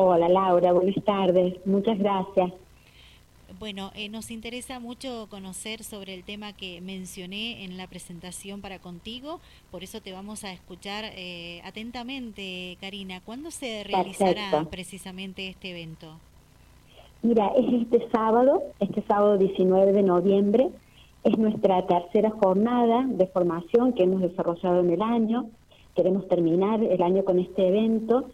Hola Laura, buenas tardes. Muchas gracias. Bueno, eh, nos interesa mucho conocer sobre el tema que mencioné en la presentación para contigo, por eso te vamos a escuchar eh, atentamente, Karina. ¿Cuándo se realizará precisamente este evento? Mira, es este sábado, este sábado 19 de noviembre, es nuestra tercera jornada de formación que hemos desarrollado en el año. Queremos terminar el año con este evento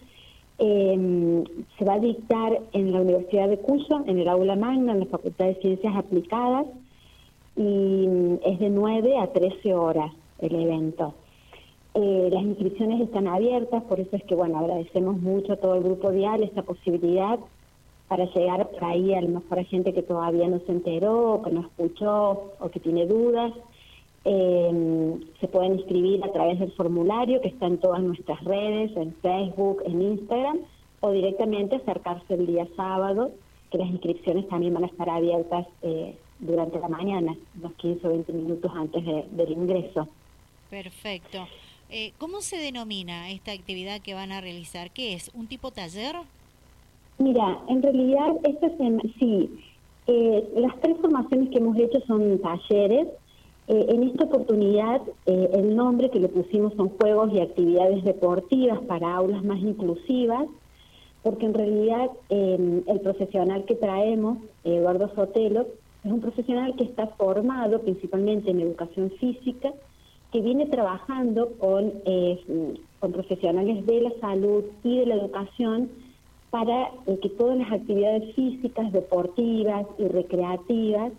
eh, se va a dictar en la Universidad de Cuyo, en el aula magna, en la Facultad de Ciencias Aplicadas, y mm, es de 9 a 13 horas el evento. Eh, las inscripciones están abiertas, por eso es que, bueno, agradecemos mucho a todo el grupo Dial esta posibilidad para llegar por ahí a lo mejor a gente que todavía no se enteró, que no escuchó, o que tiene dudas. Eh, se pueden inscribir a través del formulario que está en todas nuestras redes, en Facebook, en Instagram, o directamente acercarse el día sábado, que las inscripciones también van a estar abiertas eh, durante la mañana, unos 15 o 20 minutos antes del ingreso. Perfecto. Eh, ¿Cómo se denomina esta actividad que van a realizar? ¿Qué es? ¿Un tipo taller? Mira, en realidad, esto sí, eh, las tres formaciones que hemos hecho son talleres eh, en esta oportunidad, eh, el nombre que le pusimos son Juegos y Actividades Deportivas para Aulas Más Inclusivas, porque en realidad em, el profesional que traemos, Eduardo Sotelo, es un profesional que está formado principalmente en educación física, que viene trabajando con, eh, con profesionales de la salud y de la educación para que todas las actividades físicas, deportivas y recreativas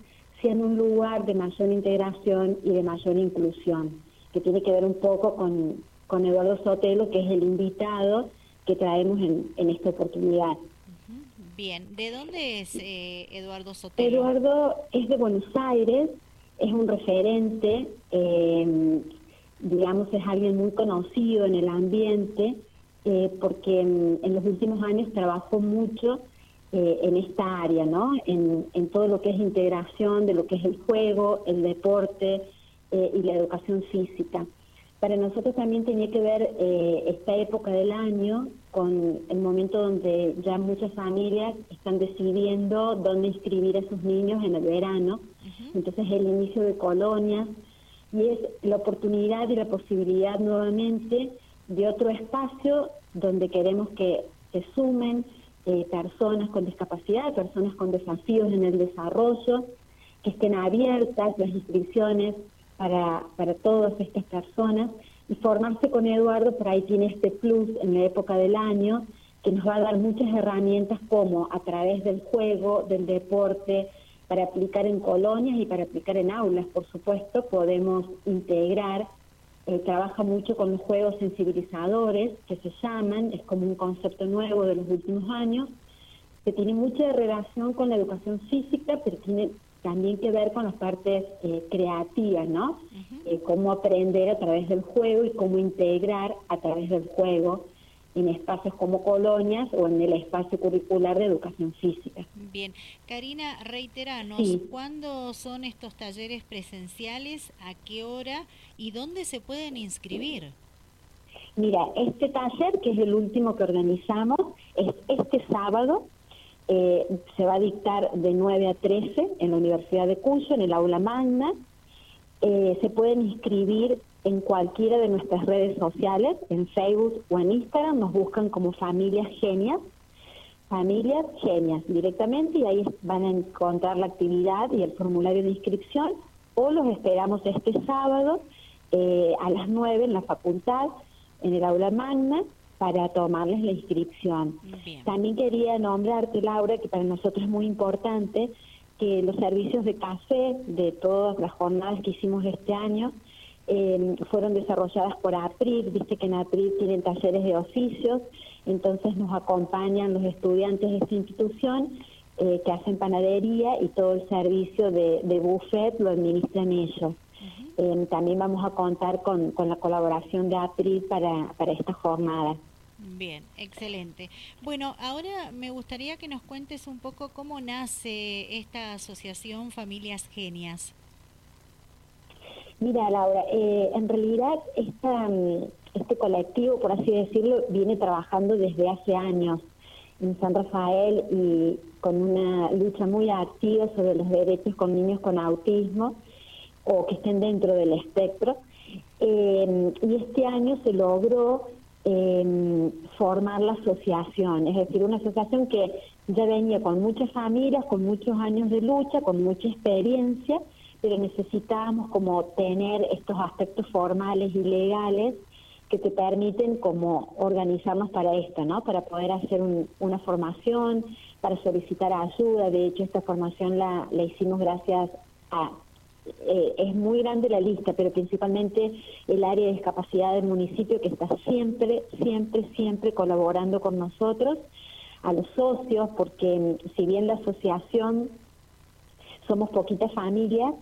en un lugar de mayor integración y de mayor inclusión, que tiene que ver un poco con, con Eduardo Sotelo, que es el invitado que traemos en, en esta oportunidad. Bien, ¿de dónde es eh, Eduardo Sotelo? Eduardo es de Buenos Aires, es un referente, eh, digamos, es alguien muy conocido en el ambiente, eh, porque en, en, los últimos años trabajó mucho eh, en esta área, ¿no? En, todo lo que es integración de lo que es el juego, el deporte eh, y la educación física. Para nosotros también tenía que ver eh, esta época del año con el momento donde ya muchas familias están decidiendo dónde inscribir a sus niños en el verano. Entonces el inicio de colonias y es la oportunidad y la posibilidad nuevamente de otro espacio donde queremos que se sumen eh, personas con discapacidad, personas con desafíos en el desarrollo, que estén abiertas las inscripciones para, para todas estas personas. Y formarse con Eduardo por ahí tiene este plus en la época del año que nos va a dar muchas herramientas como a través del juego, del deporte, para aplicar en colonias y para aplicar en aulas, por supuesto, podemos integrar eh, trabaja mucho con los juegos sensibilizadores, que se llaman, es como un concepto nuevo de los últimos años, que tiene mucha relación con la educación física, pero tiene también que ver con las partes eh, creativas, ¿no? Eh, cómo aprender a través del juego y cómo integrar a través del juego en espacios como colonias o en el espacio curricular de educación física. Bien, Karina, reiteranos, ¿cuándo son estos talleres presenciales? ¿A qué hora? ¿Y dónde se pueden inscribir? Mira, este taller, que es el último que organizamos, es este sábado. Eh, se va a dictar de 9 a 13 en la Universidad de Cuyo, en el aula magna. Eh, se pueden inscribir en cualquiera de nuestras redes sociales, en Facebook o en Instagram, nos buscan como Familias Genias, Familias Genias directamente y ahí van a encontrar la actividad y el formulario de inscripción o los esperamos este sábado eh, a las 9 en la facultad, en el aula magna, para tomarles la inscripción. También quería nombrarte, Laura, que para nosotros es muy importante que los servicios de café de todas las jornadas que hicimos este año eh, fueron desarrolladas por APRID, viste que en APRID tienen talleres de oficios, entonces nos acompañan los estudiantes de esta institución eh, que hacen panadería y todo el servicio de, de buffet lo administran ellos. Eh, también vamos a contar con, con la colaboración de APRID para, para esta jornada. Bien, excelente. Bueno, ahora me gustaría que nos cuentes un poco cómo nace esta asociación Familias Genias. Mira, Laura, eh, en realidad esta, mm, este colectivo, por así decirlo, viene trabajando desde hace años. en San Rafael y con una lucha muy activa sobre los derechos con niños con autismo o que estén dentro del espectro. Eh, y este año se logró eh, formar la asociación, es decir, una asociación que ya venía con muchas familias, con muchos años de lucha, con mucha experiencia, pero necesitábamos como tener estos aspectos formales y legales que te permiten como organizarnos para esto, ¿no? Para poder hacer una formación, para solicitar ayuda. De hecho, esta formación la, la hicimos gracias a... Eh, es muy grande la lista, pero principalmente el área de discapacidad del municipio que está siempre, siempre, siempre colaborando con nosotros, a los socios, porque si bien la asociación somos poquitas familias,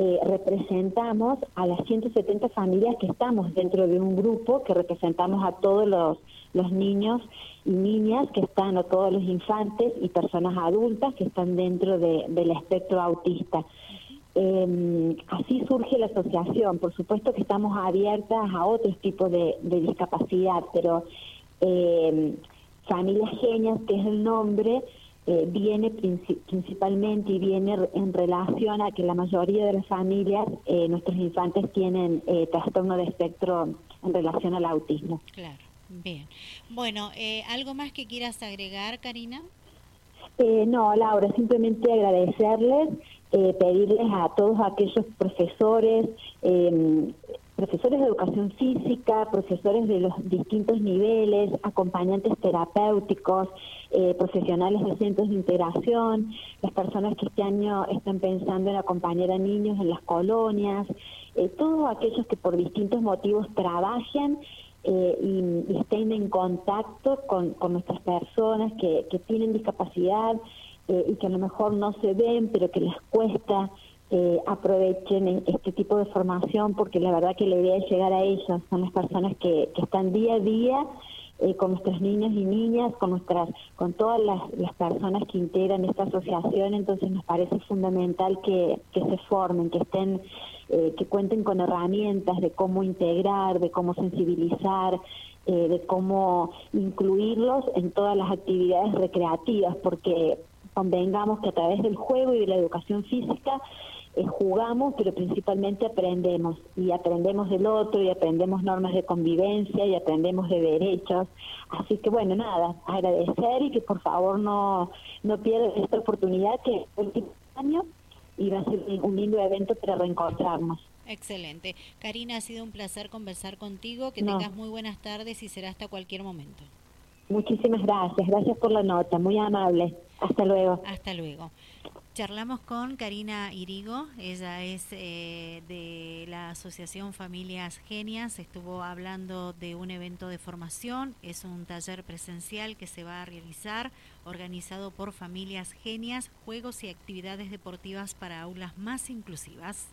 eh, representamos a las 170 familias que estamos dentro de un grupo que representamos a todos los, los niños y niñas que están, o todos los infantes y personas adultas que están dentro del espectro autista. Em, así surge la asociación. Por supuesto que estamos abiertas a otros tipos de, discapacidad, pero eh, Familias Genias, que es el nombre, eh, viene principalmente y viene en relación a que la mayoría de las familias, eh, nuestros infantes tienen eh, trastorno de espectro en relación al autismo. Claro, bien. Bueno, ¿algo más que quieras agregar, Karina? no, Laura, simplemente agradecerles, pedirles a todos aquellos profesores, profesores de educación física, profesores de los distintos niveles, acompañantes terapéuticos, eh, profesionales de centros de integración, las personas que este año están pensando en acompañar a niños en las colonias, eh, todos aquellos que por distintos motivos trabajen eh, y, estén en contacto con, nuestras personas que tienen discapacidad y que a lo mejor no se ven, pero que les cuesta eh, aprovechen e-, este tipo de formación porque la verdad que la idea es llegar a ellos, son las personas que, que están día a día eh, con nuestros niños y niñas, con nuestras, con todas las, las, personas que integran esta asociación, entonces nos parece fundamental que, que se formen, que estén, eh, que cuenten con herramientas de cómo integrar, de cómo sensibilizar, eh, de cómo incluirlos en todas las actividades recreativas, porque convengamos que a través del juego y de la educación física eh, jugamos, pero principalmente aprendemos, y aprendemos del otro, y aprendemos normas de convivencia, y aprendemos de derechos. Así que bueno, nada, agradecer y que por favor no, no pierdan esta oportunidad que el último año y va a ser un lindo evento para reencontrarnos. Excelente. Karina, ha sido un placer conversar contigo, que tengas muy buenas tardes y será hasta cualquier momento. Muchísimas gracias, gracias por la nota, muy amable. Hasta luego. Hasta luego. Charlamos con Karina Irigo, ella es eh, de la Asociación Familias Genias, estuvo hablando de un evento de formación, es un taller presencial que se va a realizar organizado por Familias Genias, juegos y actividades deportivas para aulas más inclusivas.